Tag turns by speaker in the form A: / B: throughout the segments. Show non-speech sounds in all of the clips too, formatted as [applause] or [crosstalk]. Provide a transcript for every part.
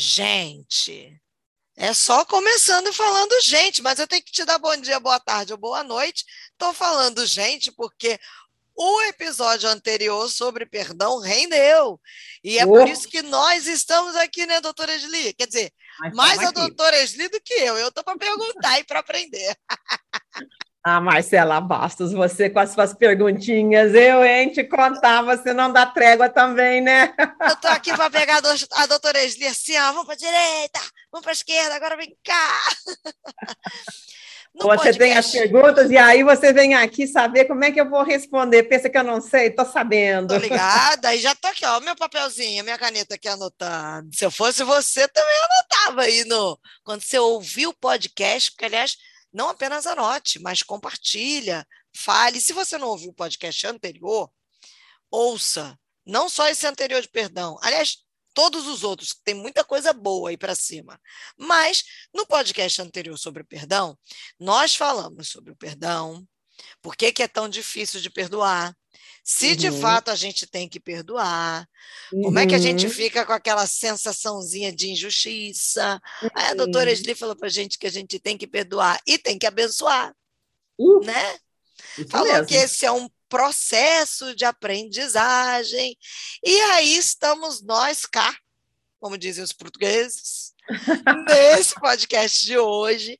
A: Gente, é só começando falando gente, mas eu tenho que te dar bom dia, boa tarde ou boa noite. Estou falando gente porque o episódio anterior sobre perdão rendeu. E é oh. por isso que nós estamos aqui, né, doutora Esli? Quer dizer, mas mais a doutora Esli do que eu. Eu estou para perguntar e para aprender. [laughs]
B: Ah, Marcela Bastos, você com as suas perguntinhas, eu, hein, te contar, você não dá trégua também, né?
A: Eu tô aqui para pegar a doutora Esli assim, ó, vamos para direita, vamos para esquerda, agora vem cá. [laughs]
B: No você podcast. tem as perguntas e aí você vem aqui saber como é que eu vou responder. Pensa que eu não sei? Tô sabendo.
A: Tô ligada, e já tô aqui, ó, meu papelzinho, minha caneta aqui anotando. Se eu fosse você, também anotava aí no... Quando você ouviu o podcast, porque, aliás, não apenas anote, mas compartilha, fale. Se você não ouviu o podcast anterior, ouça. Não só esse anterior de perdão. Aliás, todos os outros, tem muita coisa boa aí para cima. Mas no podcast anterior sobre o perdão, nós falamos sobre o perdão, por que, que é tão difícil de perdoar, se uhum. de fato a gente tem que perdoar, uhum. como é que a gente uhum. fica com aquela sensaçãozinha de injustiça? Uhum. Aí a doutora Esli falou para a gente que a gente tem que perdoar e tem que abençoar, uh. né? Falou mesmo. que esse é um processo de aprendizagem. E aí estamos nós cá, como dizem os portugueses, nesse [laughs] podcast de hoje,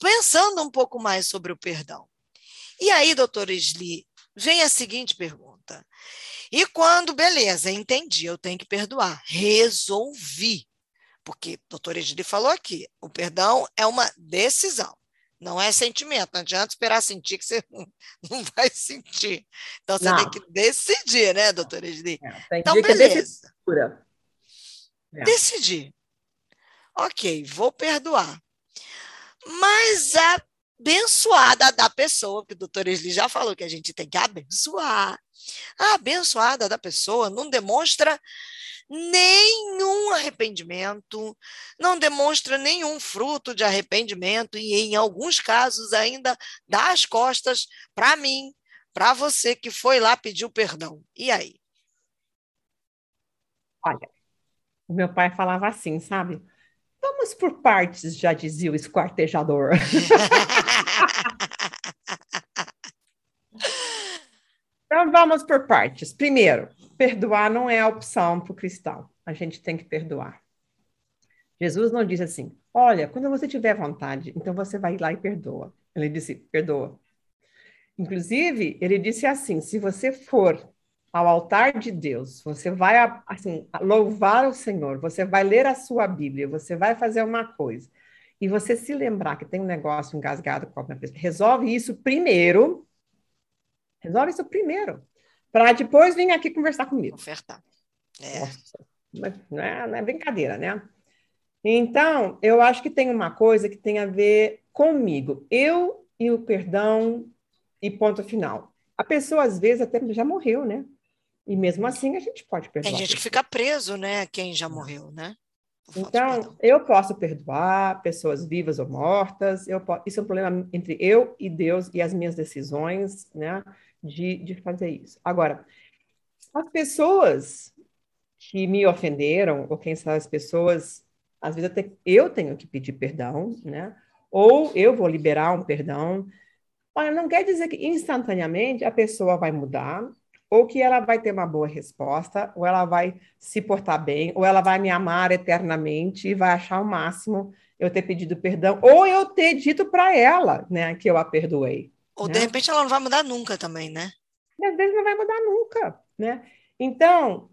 A: pensando um pouco mais sobre o perdão. E aí, doutora Sli, vem a seguinte pergunta. E quando, beleza, entendi, eu tenho que perdoar, resolvi. Porque a doutora Sli falou aqui, o perdão é uma decisão. Não é sentimento. Não adianta esperar sentir que você [laughs] não vai sentir. Então, você não. tem que decidir, né, doutora Edith? É, então, beleza. É. Decidir. Ok, vou perdoar. Mas a abençoada da pessoa, que o doutor Esli já falou que a gente tem que abençoar. A abençoada da pessoa não demonstra nenhum arrependimento, não demonstra nenhum fruto de arrependimento e, em alguns casos, ainda dá as costas para mim, para você que foi lá pedir perdão. E aí?
B: Olha, o meu pai falava assim, sabe? Vamos por partes, já dizia o esquartejador. [laughs] então vamos por partes. Primeiro, perdoar não é a opção para o cristão. A gente tem que perdoar. Jesus não diz assim: olha, quando você tiver vontade, então você vai lá e perdoa. Ele disse: perdoa. Inclusive, ele disse assim: se você for ao altar de Deus, você vai assim, louvar o Senhor, você vai ler a sua Bíblia, você vai fazer uma coisa, e você se lembrar que tem um negócio engasgado com alguma pessoa, resolve isso primeiro. Resolve isso primeiro para depois vir aqui conversar comigo.
A: Ofertar. É.
B: Nossa, não, é, não é brincadeira, né? Então, eu acho que tem uma coisa que tem a ver comigo. Eu e o perdão e ponto final. A pessoa, às vezes, até já morreu, né? E mesmo assim, a gente pode perdoar.
A: Tem gente que fica preso, né? Quem já morreu, né?
B: Então, eu posso perdoar pessoas vivas ou mortas. Eu posso, isso é um problema entre eu e Deus e as minhas decisões, né? de, de fazer isso. Agora, as pessoas que me ofenderam, ou quem sabe as pessoas, às vezes até eu tenho que pedir perdão, né? Ou eu vou liberar um perdão. Olha, não quer dizer que instantaneamente a pessoa vai mudar, ou que ela vai ter uma boa resposta, ou ela vai se portar bem, ou ela vai me amar eternamente e vai achar o máximo eu ter pedido perdão, ou eu ter dito para ela, né, que eu a perdoei.
A: Ou, né? de repente, ela não vai mudar nunca também, né?
B: E, às vezes não vai mudar nunca, né? Então,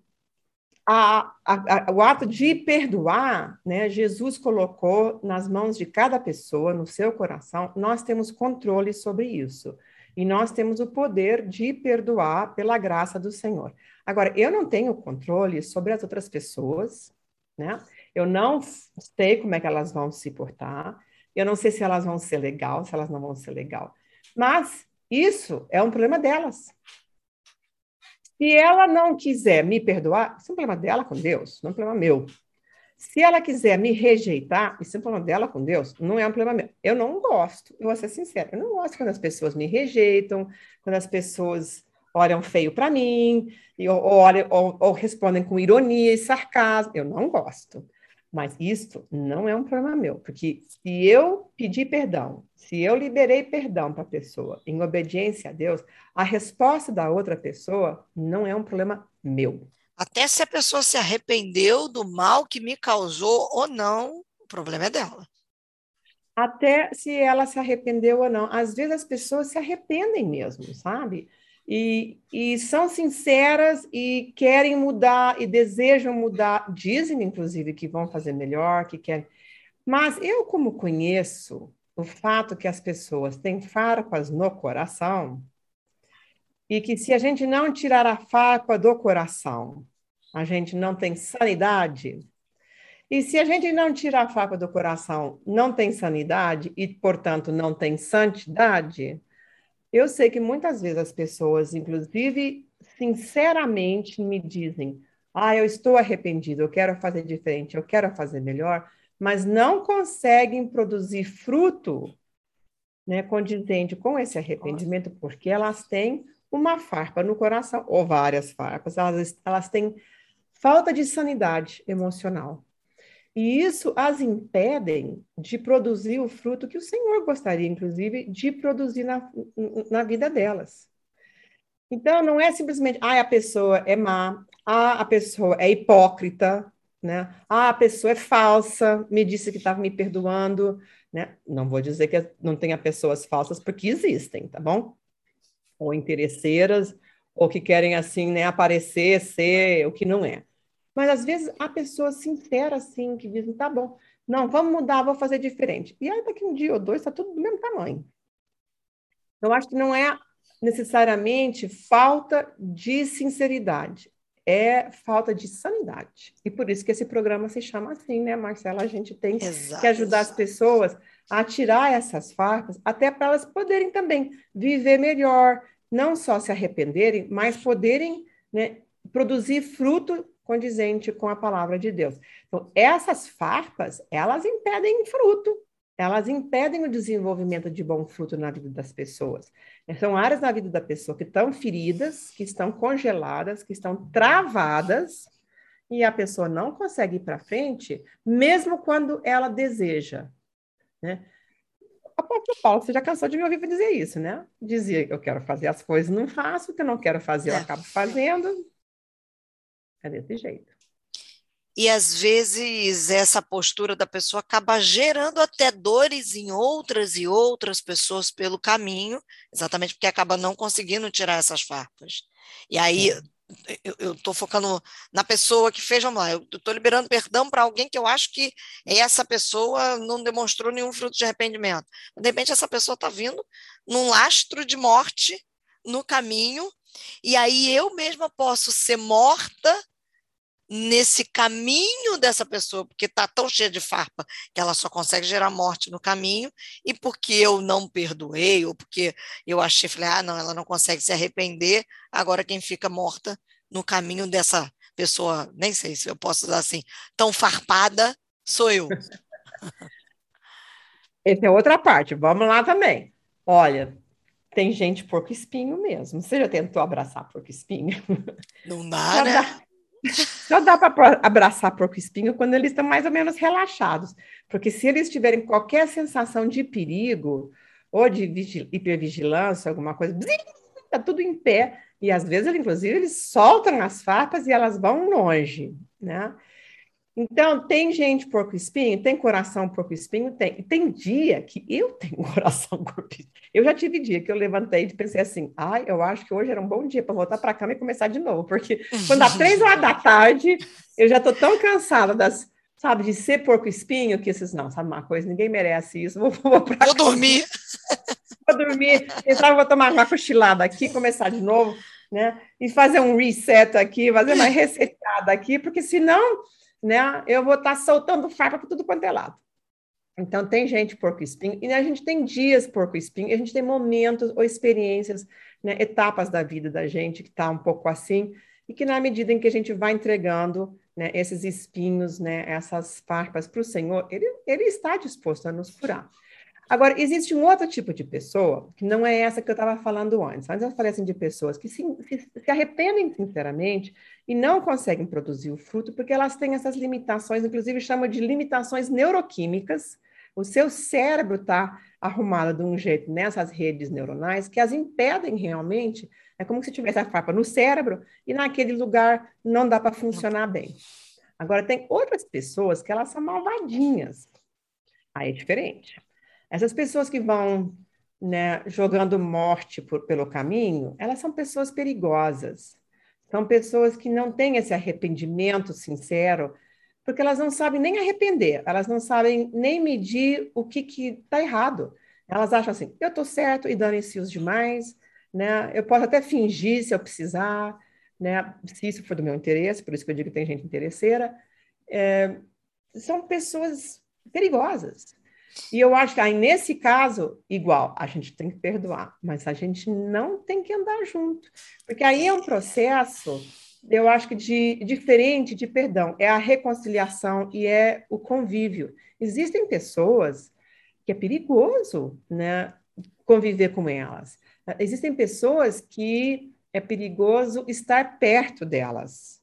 B: a, a, a, o ato de perdoar, né, Jesus colocou nas mãos de cada pessoa, no seu coração, nós temos controle sobre isso. E nós temos o poder de perdoar pela graça do Senhor. Agora, eu não tenho controle sobre as outras pessoas, né? Eu não sei como é que elas vão se portar. Eu não sei se elas vão ser legal, se elas não vão ser legal. Mas isso é um problema delas. Se ela não quiser me perdoar, isso é um problema dela com Deus, não é um problema meu. Se ela quiser me rejeitar, isso é um problema dela com Deus, não é um problema meu. Eu não gosto, eu vou ser sincera, eu não gosto quando as pessoas me rejeitam, quando as pessoas olham feio para mim, ou, ou, ou, ou, respondem com ironia e sarcasmo. Eu não gosto. Mas isto não é um problema meu, porque se eu pedir perdão, se eu liberei perdão para a pessoa em obediência a Deus, a resposta da outra pessoa não é um problema meu.
A: Até se a pessoa se arrependeu do mal que me causou ou não, o problema é dela.
B: Até se ela se arrependeu ou não. Às vezes as pessoas se arrependem mesmo, sabe? E, e são sinceras e querem mudar e desejam mudar, dizem inclusive que vão fazer melhor, que querem. Mas eu, como conheço o fato que as pessoas têm farpas no coração, e que se a gente não tirar a farpa do coração, a gente não tem sanidade. E se a gente não tirar a farpa do coração, não tem sanidade e, portanto, não tem santidade, eu sei que muitas vezes as pessoas, inclusive, sinceramente me dizem: ah, eu estou arrependido, eu quero fazer diferente, eu quero fazer melhor, mas não conseguem produzir fruto né, condizente com esse arrependimento, porque elas têm uma farpa no coração, ou várias farpas, elas, elas têm falta de sanidade emocional. E isso as impedem de produzir o fruto que o Senhor gostaria, inclusive, de produzir na, na vida delas. Então, não é simplesmente, ah, a pessoa é má, ah, a pessoa é hipócrita, né? Ah, a pessoa é falsa, me disse que estava me perdoando, né? Não vou dizer que não tenha pessoas falsas, porque existem, tá bom? Ou interesseiras, ou que querem, assim, né, aparecer, ser o que não é. Mas às vezes a pessoa sincera assim, que diz, tá bom, não, vamos mudar, vou fazer diferente. E aí daqui um dia ou dois está tudo do mesmo tamanho. Eu acho que não é necessariamente falta de sinceridade, é falta de sanidade. E por isso que esse programa se chama assim, né, Marcela? A gente tem Exato. que ajudar as pessoas a tirar essas farpas, até para elas poderem também viver melhor, não só se arrependerem, mas poderem né, produzir fruto condizente com a palavra de Deus. Então, essas farpas, elas impedem fruto, elas impedem o desenvolvimento de bom fruto na vida das pessoas. São áreas na vida da pessoa que estão feridas, que estão congeladas, que estão travadas, e a pessoa não consegue ir para frente, mesmo quando ela deseja. Né? Apóstolo Paulo, você já cansou de me ouvir dizer isso, né? Dizia, eu quero fazer as coisas, não faço, o que eu não quero fazer, eu é. acabo fazendo, é desse jeito.
A: E às vezes essa postura da pessoa acaba gerando até dores em outras e outras pessoas pelo caminho, exatamente porque acaba não conseguindo tirar essas farpas. E aí é. eu estou focando na pessoa que fez, vamos lá, eu estou liberando perdão para alguém que eu acho que essa pessoa não demonstrou nenhum fruto de arrependimento. De repente, essa pessoa está vindo num lastro de morte no caminho, e aí eu mesma posso ser morta nesse caminho dessa pessoa, porque está tão cheia de farpa que ela só consegue gerar morte no caminho, e porque eu não perdoei, ou porque eu achei, falei, ah, não, ela não consegue se arrepender, agora quem fica morta no caminho dessa pessoa, nem sei se eu posso usar assim, tão farpada, sou eu. [laughs]
B: Essa é outra parte, vamos lá também. Olha, tem gente porco espinho mesmo. Você já tentou abraçar porco espinho?
A: Não [laughs] dá, né?
B: Só dá para abraçar porco espinho quando eles estão mais ou menos relaxados, porque se eles tiverem qualquer sensação de perigo ou de hipervigilância, alguma coisa, está tudo em pé e às vezes, inclusive, eles soltam as farpas e elas vão longe, né? Então, tem gente porco-espinho, tem coração porco-espinho, tem. Tem dia que eu tenho [laughs] coração porco-espinho. Eu já tive dia que eu levantei e pensei assim, ai, eu acho que hoje era um bom dia para voltar para a cama e começar de novo, porque quando dá três horas da tarde, eu já estou tão cansada das, sabe, de ser porco-espinho, que esses, não, sabe uma coisa, ninguém merece isso, vou,
A: vou, vou dormir. [laughs]
B: Vou dormir, entrar, vou tomar uma cochilada aqui, começar de novo, né, e fazer um reset aqui, fazer uma [laughs] resetada aqui, porque senão né, eu vou estar tá soltando farpa para tudo quanto é lado. Então, tem gente porco-espinho, e a gente tem dias porco-espinho, a gente tem momentos ou experiências, né, etapas da vida da gente que está um pouco assim, e que na medida em que a gente vai entregando né, esses espinhos, né, essas farpas para o Senhor, ele, ele está disposto a nos curar. Agora, existe um outro tipo de pessoa, que não é essa que eu estava falando antes. Antes eu falei assim de pessoas que se, se, se, arrependem sinceramente e não conseguem produzir o fruto, porque elas têm essas limitações, inclusive chama de limitações neuroquímicas. O seu cérebro está arrumado de um jeito nessas redes neuronais que as impedem realmente. É como se tivesse a farpa no cérebro e naquele lugar não dá para funcionar bem. Agora, tem outras pessoas que elas são malvadinhas. Aí é diferente. Essas pessoas que vão né, jogando morte por, pelo caminho, elas são pessoas perigosas. São pessoas que não têm esse arrependimento sincero, porque elas não sabem nem arrepender, elas não sabem nem medir o que está errado. Elas acham assim, eu estou certo e dane-se os demais, né? eu posso até fingir se eu precisar, né? se isso for do meu interesse, por isso que eu digo que tem gente interesseira. É, são pessoas perigosas. E eu acho que aí, nesse caso, igual, a gente tem que perdoar, mas a gente não tem que andar junto. Porque aí é um processo, eu acho que de, diferente de perdão, é a reconciliação e é o convívio. Existem pessoas que é perigoso né, conviver com elas. Existem pessoas que é perigoso estar perto delas.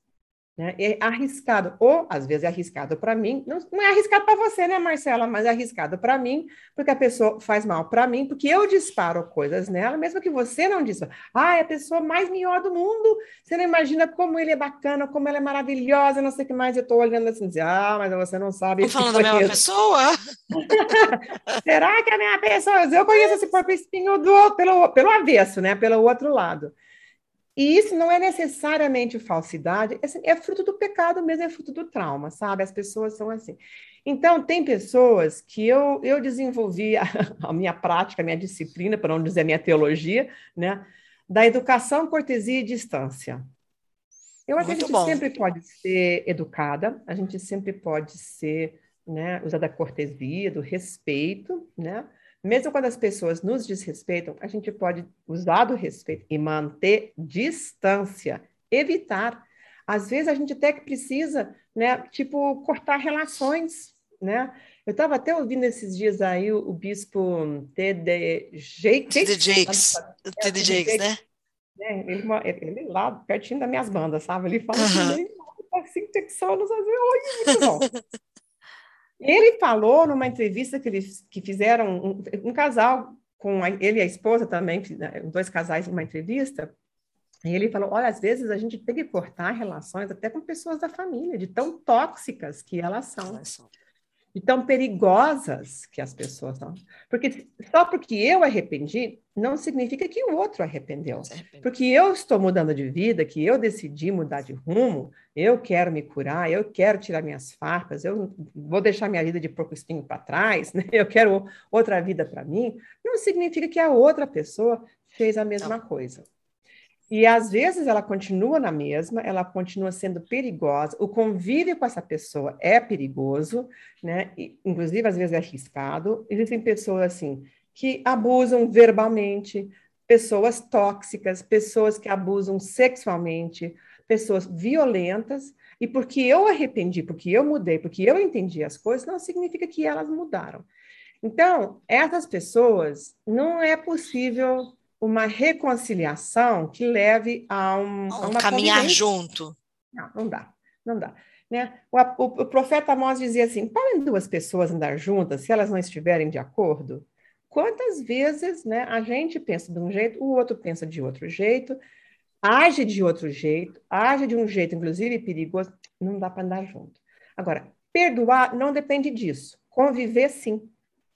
B: Né? É arriscado, ou às vezes é arriscado para mim, não, não, é arriscado para você, né, Marcela, mas é arriscado para mim, porque a pessoa faz mal para mim, porque eu disparo coisas nela, mesmo que você não dispare. Ah, é a pessoa mais melhor do mundo, você não imagina como ele é bacana, como ela é maravilhosa, não sei o que mais, eu estou olhando assim, ah, mas você não sabe.
A: Estou falando da mesma pessoa? [laughs]
B: Será que é a minha pessoa? Eu conheço esse porco espinho do, pelo, pelo avesso, né, pelo outro lado. E isso não é necessariamente falsidade, é, assim, é fruto do pecado mesmo, é fruto do trauma, sabe? As pessoas são assim. Então, tem pessoas que eu, eu desenvolvi a, [laughs] a minha prática, a minha disciplina, para não dizer a minha teologia, né? Da educação, cortesia e distância. Eu acho que a gente bom. sempre pode ser educada, a gente sempre pode ser, né, usar da cortesia, do respeito, né? Mesmo quando as pessoas nos desrespeitam, a gente pode usar do respeito e manter distância, evitar. Às vezes a gente até que precisa, né, tipo, cortar relações, né? Eu estava até ouvindo esses dias aí o, o bispo T.D. Jakes.
A: T.D. Jakes, T.D. Jakes, né?
B: né? Ele, ele, lá pertinho das minhas bandas, sabe? Ele fala assim, assim, texanos, às vezes, oi, muito bom. [laughs] Ele falou numa entrevista que eles que fizeram, um, um casal, com a, ele e a esposa também, né, dois casais numa entrevista, e ele falou: olha, às vezes a gente tem que cortar relações até com pessoas da família, de tão tóxicas que elas são. Elas são e tão perigosas que as pessoas são. Porque só porque eu arrependi, não significa que o outro arrependeu. Porque eu estou mudando de vida, que eu decidi mudar de rumo, eu quero me curar, eu quero tirar minhas farpas, eu vou deixar minha vida de porco espinho para trás, [laughs] né? eu quero outra vida para mim, não significa que a outra pessoa fez a mesma não. coisa. E às vezes ela continua na mesma, ela continua sendo perigosa, o convívio com essa pessoa é perigoso, né? E, inclusive às vezes é arriscado. Existem pessoas assim que abusam verbalmente, pessoas tóxicas, pessoas que abusam sexualmente, pessoas violentas, e porque eu arrependi, porque eu mudei, porque eu entendi as coisas, não significa que elas mudaram. Então, essas pessoas não é possível uma reconciliação que leve a um,
A: a caminhar junto.
B: Não, não dá, não dá. Né? O, o, o profeta Amós dizia assim: podem duas pessoas andar juntas se elas não estiverem de acordo? Quantas vezes né, a gente pensa de um jeito, o outro pensa de outro jeito, age de outro jeito, age de um jeito, inclusive perigoso, não dá para andar junto. Agora, perdoar não depende disso. Conviver, sim.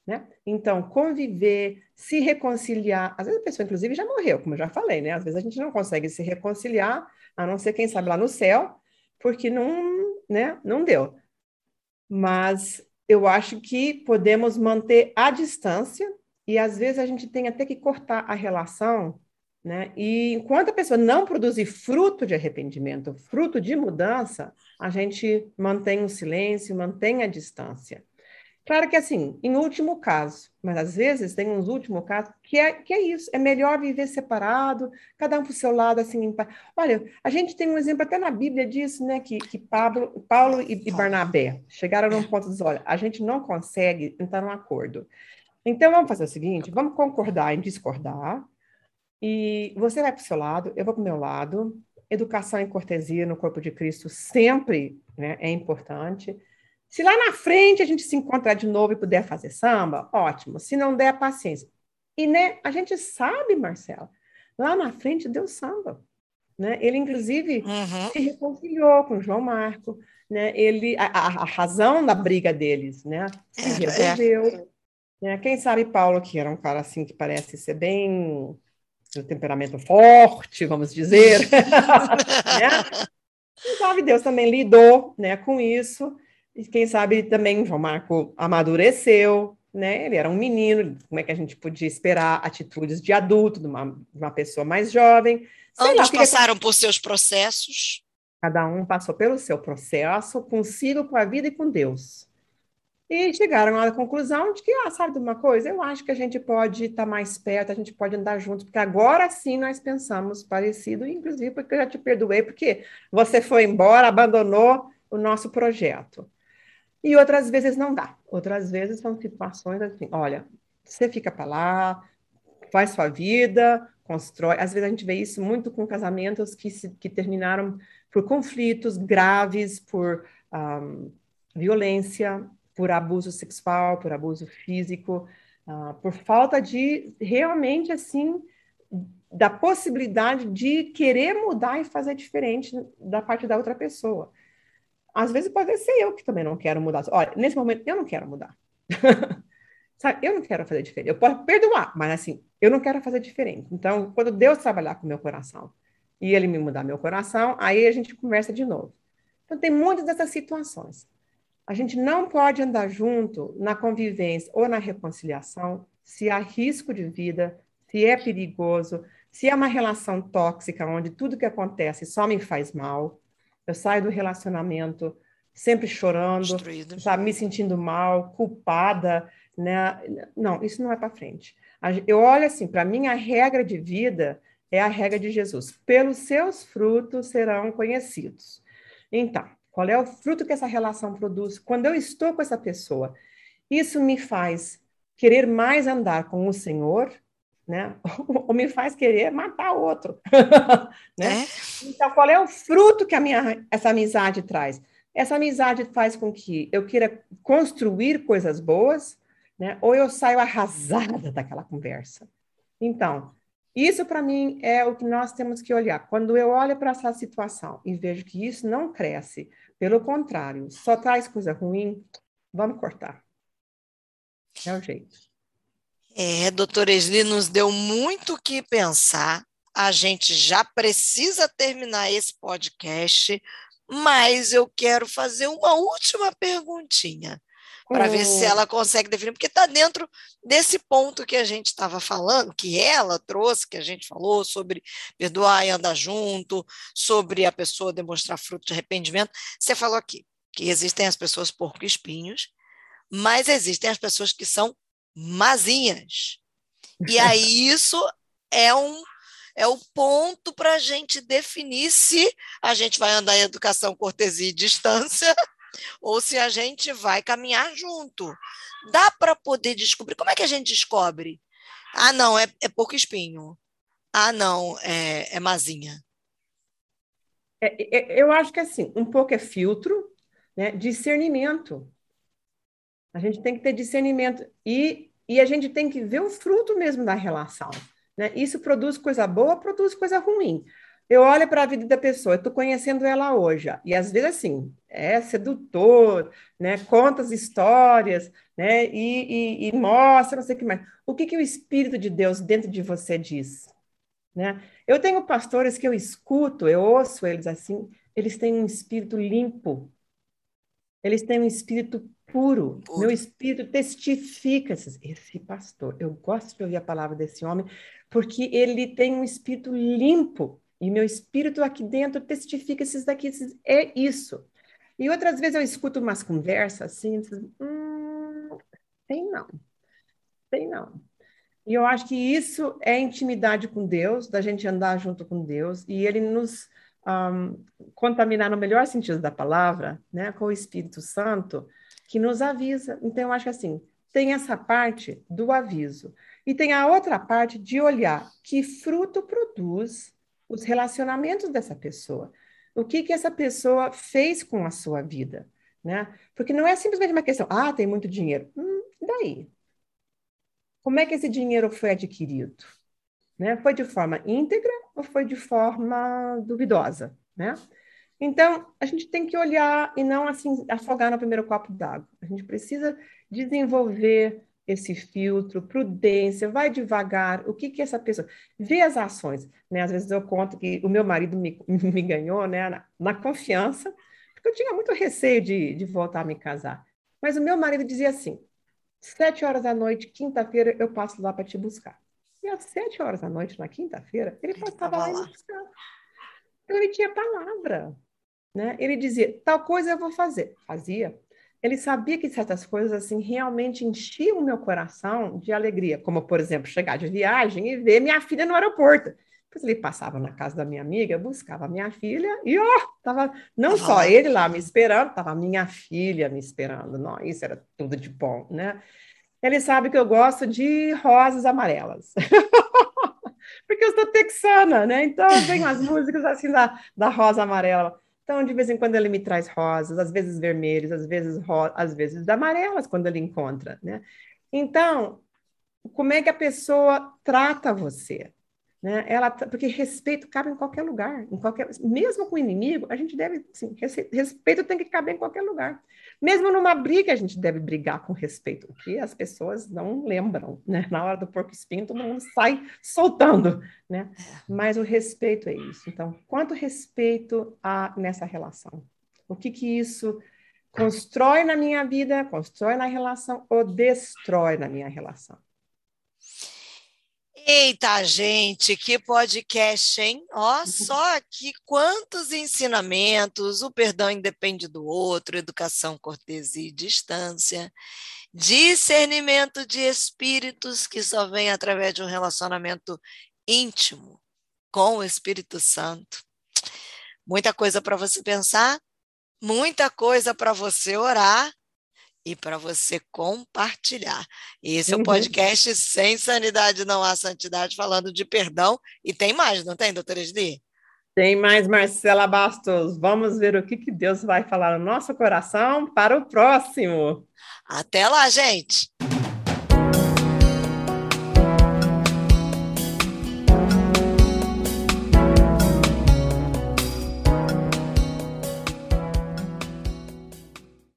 B: Né? Então, conviver, se reconciliar. Às vezes a pessoa, inclusive, já morreu, como eu já falei, né? Às vezes a gente não consegue se reconciliar, a não ser, quem sabe, lá no céu, porque não, né? não deu. Mas eu acho que podemos manter a distância e, às vezes, a gente tem até que cortar a relação, né? E enquanto a pessoa não produzir fruto de arrependimento, fruto de mudança, a gente mantém o silêncio, mantém a distância. Claro que assim, em último caso, mas às vezes tem uns últimos casos que é, que é isso, é melhor viver separado, cada um para o seu lado, assim. Olha, a gente tem um exemplo até na Bíblia disso, né, que, que Pablo, Paulo e, e Barnabé chegaram num ponto de olha, a gente não consegue entrar num acordo. Então, vamos fazer o seguinte: vamos concordar em discordar, e você vai para o seu lado, eu vou para o meu lado. Educação e cortesia no corpo de Cristo sempre né, é importante. Se lá na frente a gente se encontrar de novo e puder fazer samba, ótimo. Se não der, paciência. E né, a gente sabe, Marcela, lá na frente deu samba. Né? Ele, inclusive, uhum. se reconciliou com João Marco. Né? Ele, a, a razão da briga deles né? se é, resolveu. É. Né? Quem sabe Paulo, que era um cara assim que parece ser bem de temperamento forte, vamos dizer, [laughs] né? [laughs] Quem sabe Deus também lidou né, com isso, e quem sabe também João Marco amadureceu, né? Ele era um menino, como é que a gente podia esperar atitudes de adulto, de uma, de uma pessoa mais jovem?
A: Sei Ambos lá, passaram que... por seus processos.
B: Cada um passou pelo seu processo, consigo, com a vida e com Deus. E chegaram à conclusão de que, ah, sabe de uma coisa? Eu acho que a gente pode estar mais perto, a gente pode andar juntos, porque agora sim nós pensamos parecido, inclusive porque eu já te perdoei, porque você foi embora, abandonou o nosso projeto. E outras vezes não dá. Outras vezes são situações assim, olha, você fica para lá, faz sua vida, constrói. Às vezes a gente vê isso muito com casamentos que, se, que terminaram por conflitos graves, por um, violência, por abuso sexual, por abuso físico, uh, por falta de realmente assim da possibilidade de querer mudar e fazer diferente da parte da outra pessoa. Às vezes pode ser eu que também não quero mudar. Olha, nesse momento eu não quero mudar. [laughs] Sabe, eu não quero fazer diferente. Eu posso perdoar, mas assim, eu não quero fazer diferente. Então, quando Deus trabalhar com meu coração e ele me mudar meu coração, aí a gente conversa de novo. Então, tem muitas dessas situações. A gente não pode andar junto na convivência ou na reconciliação se há risco de vida, se é perigoso, se é uma relação tóxica onde tudo que acontece só me faz mal. Eu saio do relacionamento sempre chorando, Destruído. sabe, me sentindo mal, culpada, né? Não, isso não é para frente. Eu olho assim, para mim a regra de vida é a regra de Jesus. Pelos seus frutos serão conhecidos. Então, qual é o fruto que essa relação produz? Quando eu estou com essa pessoa, isso me faz querer mais andar com o Senhor, né? [laughs] Ou me faz querer matar o outro, [laughs] né? É? Então, qual é o fruto que a minha essa amizade traz? Essa amizade faz com que eu queira construir coisas boas, né? Ou eu saio arrasada daquela conversa. Então, isso, para mim, é o que nós temos que olhar. Quando eu olho para essa situação e vejo que isso não cresce, pelo contrário, só traz coisa ruim, vamos cortar. É o jeito.
A: É, doutora Esli, nos deu muito o que pensar. A gente já precisa terminar esse podcast, mas eu quero fazer uma última perguntinha para ver se ela consegue definir, porque está dentro desse ponto que a gente estava falando, que ela trouxe, que a gente falou sobre perdoar e andar junto, sobre a pessoa demonstrar fruto de arrependimento. Você falou aqui que existem as pessoas porco espinhos, mas existem as pessoas que são mazinhas. E [laughs] aí isso é um é o ponto para a gente definir se a gente vai andar em educação, cortesia e distância [laughs] ou se a gente vai caminhar junto. Dá para poder descobrir. Como é que a gente descobre? Ah, não, é, é pouco espinho. Ah, não, é, é mazinha.
B: É, é, eu acho que assim, um pouco é filtro, né? discernimento. A gente tem que ter discernimento e, e a gente tem que ver o fruto mesmo da relação. Né? Isso produz coisa boa, produz coisa ruim. Eu olho para a vida da pessoa, estou conhecendo ela hoje, e às vezes assim, é sedutor, né? Conta as histórias, né? E, e, e, mostra, não sei o que mais. O que, que o Espírito de Deus dentro de você diz? Né? Eu tenho pastores que eu escuto, eu ouço eles assim, eles têm um espírito limpo, eles têm um espírito puro. puro. Meu espírito testifica esse pastor. Eu gosto de ouvir a palavra desse homem, porque ele tem um espírito limpo. E meu espírito aqui dentro testifica esses daqui, esses, é isso. E outras vezes eu escuto umas conversas assim, hum, tem não, tem não. E eu acho que isso é intimidade com Deus, da gente andar junto com Deus, e Ele nos um, contaminar no melhor sentido da palavra, né, com o Espírito Santo, que nos avisa. Então, eu acho assim, tem essa parte do aviso. E tem a outra parte de olhar que fruto produz os relacionamentos dessa pessoa. O que, que essa pessoa fez com a sua vida, né? Porque não é simplesmente uma questão, ah, tem muito dinheiro. Hum, daí? Como é que esse dinheiro foi adquirido? Né? Foi de forma íntegra ou foi de forma duvidosa, né? Então, a gente tem que olhar e não assim afogar no primeiro copo d'água. A gente precisa desenvolver esse filtro, prudência, vai devagar, o que que essa pessoa... Vê as ações, né? Às vezes eu conto que o meu marido me, [laughs] me ganhou, né, na, na, confiança, porque eu tinha muito receio de, de voltar a me casar. Mas o meu marido dizia assim, sete horas da noite, quinta-feira, eu passo lá para te buscar. E às sete horas da noite, na quinta-feira, ele passava lá me buscava. Então, ele tinha palavra, né? Ele dizia, tal coisa eu vou fazer. Fazia. Ele sabia que certas coisas, assim, realmente enchiam o meu coração de alegria, como, por exemplo, chegar de viagem e ver minha filha no aeroporto. Depois ele passava na casa da minha amiga, buscava a minha filha e, ó, tava não só ele lá me esperando, tava minha filha me esperando. Não, isso era tudo de bom, né? Ele sabe que eu gosto de rosas amarelas. [laughs] Eu sou texana, né? Então, vem as músicas assim da, da rosa amarela. Então, de vez em quando ele me traz rosas, às vezes vermelhas, às vezes às vezes amarelas quando ele encontra, né? Então, como é que a pessoa trata você? Né? Ela, porque respeito cabe em qualquer lugar, em qualquer, mesmo com o inimigo, a gente deve, sim, respeito tem que caber em qualquer lugar. Mesmo numa briga, a gente deve brigar com respeito, o que as pessoas não lembram, né? Na hora do porco espinho, todo mundo sai soltando, né? É. Mas o respeito é isso. Então, quanto respeito há nessa relação? O que que isso constrói na minha vida, constrói na relação ou destrói na minha relação?
A: Eita, gente, que podcast, hein? Ó, uhum. só aqui quantos ensinamentos, o perdão independe do outro, educação, cortesia e distância, discernimento de espíritos que só vem através de um relacionamento íntimo com o Espírito Santo. Muita coisa para você pensar, muita coisa para você orar e para você compartilhar. Esse uhum. é o uhum. podcast Sem Sanidade Não Há Santidade, falando de perdão. E tem mais, não tem, doutora Esli?
B: Tem mais, Marcela Bastos. Vamos ver o que, que Deus vai falar no nosso coração para o próximo.
A: Até lá, gente!